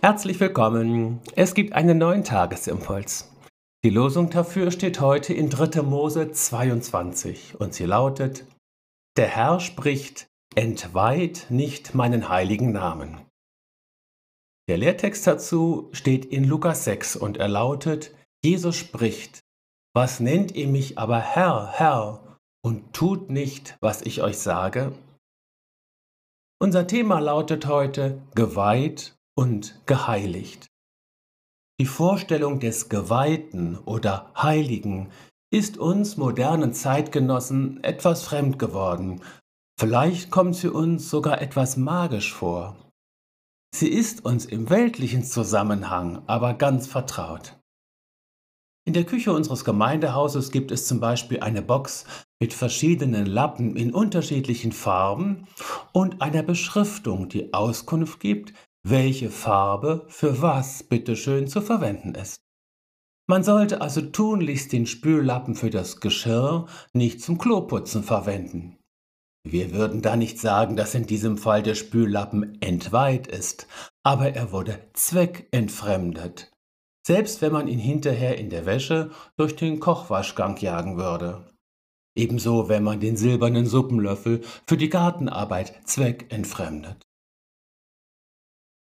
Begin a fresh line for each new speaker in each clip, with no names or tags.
Herzlich willkommen. Es gibt einen neuen Tagesimpuls. Die Losung dafür steht heute in 3. Mose 22 und sie lautet: Der Herr spricht: Entweiht nicht meinen heiligen Namen. Der Lehrtext dazu steht in Lukas 6 und er lautet: Jesus spricht: Was nennt ihr mich aber Herr, Herr und tut nicht, was ich euch sage? Unser Thema lautet heute Geweiht und geheiligt. Die Vorstellung des Geweihten oder Heiligen ist uns modernen Zeitgenossen etwas fremd geworden. Vielleicht kommt sie uns sogar etwas magisch vor. Sie ist uns im weltlichen Zusammenhang aber ganz vertraut. In der Küche unseres Gemeindehauses gibt es zum Beispiel eine Box mit verschiedenen Lappen in unterschiedlichen Farben und einer Beschriftung, die Auskunft gibt, welche Farbe für was bitteschön zu verwenden ist. Man sollte also tunlichst den Spüllappen für das Geschirr nicht zum Kloputzen verwenden. Wir würden da nicht sagen, dass in diesem Fall der Spüllappen entweiht ist, aber er wurde zweckentfremdet. Selbst wenn man ihn hinterher in der Wäsche durch den Kochwaschgang jagen würde. Ebenso, wenn man den silbernen Suppenlöffel für die Gartenarbeit zweckentfremdet.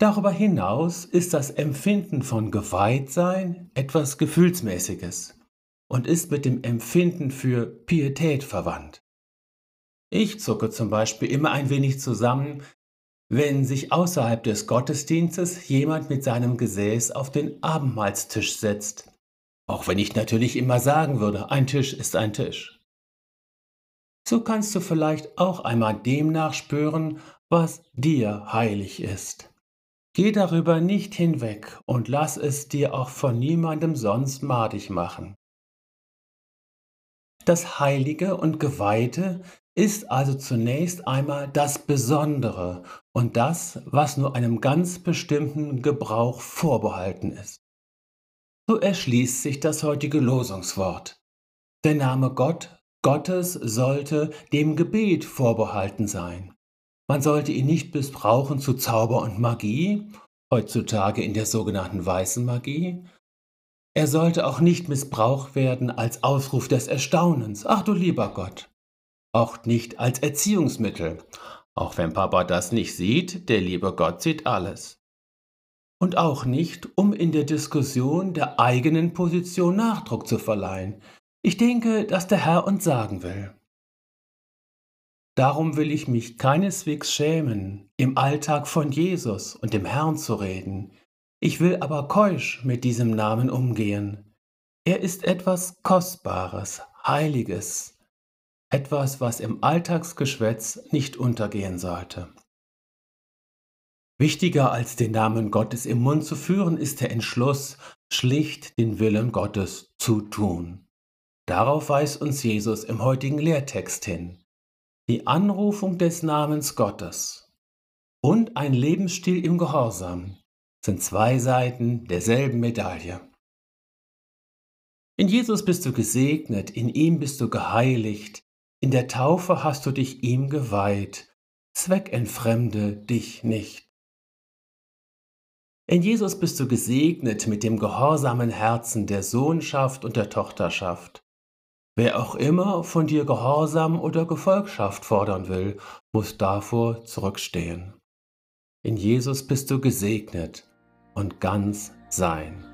Darüber hinaus ist das Empfinden von Geweihtsein etwas Gefühlsmäßiges und ist mit dem Empfinden für Pietät verwandt. Ich zucke zum Beispiel immer ein wenig zusammen, wenn sich außerhalb des Gottesdienstes jemand mit seinem Gesäß auf den Abendmahlstisch setzt. Auch wenn ich natürlich immer sagen würde, ein Tisch ist ein Tisch. So kannst du vielleicht auch einmal dem nachspüren, was dir heilig ist. Geh darüber nicht hinweg und lass es dir auch von niemandem sonst madig machen. Das Heilige und Geweihte ist also zunächst einmal das Besondere und das, was nur einem ganz bestimmten Gebrauch vorbehalten ist. So erschließt sich das heutige Losungswort. Der Name Gott, Gottes sollte dem Gebet vorbehalten sein. Man sollte ihn nicht missbrauchen zu Zauber und Magie, heutzutage in der sogenannten weißen Magie. Er sollte auch nicht missbraucht werden als Ausruf des Erstaunens. Ach du lieber Gott. Auch nicht als Erziehungsmittel. Auch wenn Papa das nicht sieht, der liebe Gott sieht alles. Und auch nicht, um in der Diskussion der eigenen Position Nachdruck zu verleihen. Ich denke, dass der Herr uns sagen will. Darum will ich mich keineswegs schämen, im Alltag von Jesus und dem Herrn zu reden. Ich will aber keusch mit diesem Namen umgehen. Er ist etwas Kostbares, Heiliges, etwas, was im Alltagsgeschwätz nicht untergehen sollte. Wichtiger als den Namen Gottes im Mund zu führen, ist der Entschluss, schlicht den Willen Gottes zu tun. Darauf weist uns Jesus im heutigen Lehrtext hin die Anrufung des Namens Gottes und ein Lebensstil im Gehorsam sind zwei Seiten derselben Medaille. In Jesus bist du gesegnet, in ihm bist du geheiligt, in der Taufe hast du dich ihm geweiht, zweckentfremde dich nicht. In Jesus bist du gesegnet mit dem gehorsamen Herzen der Sohnschaft und der Tochterschaft. Wer auch immer von dir Gehorsam oder Gefolgschaft fordern will, muss davor zurückstehen. In Jesus bist du gesegnet und ganz sein.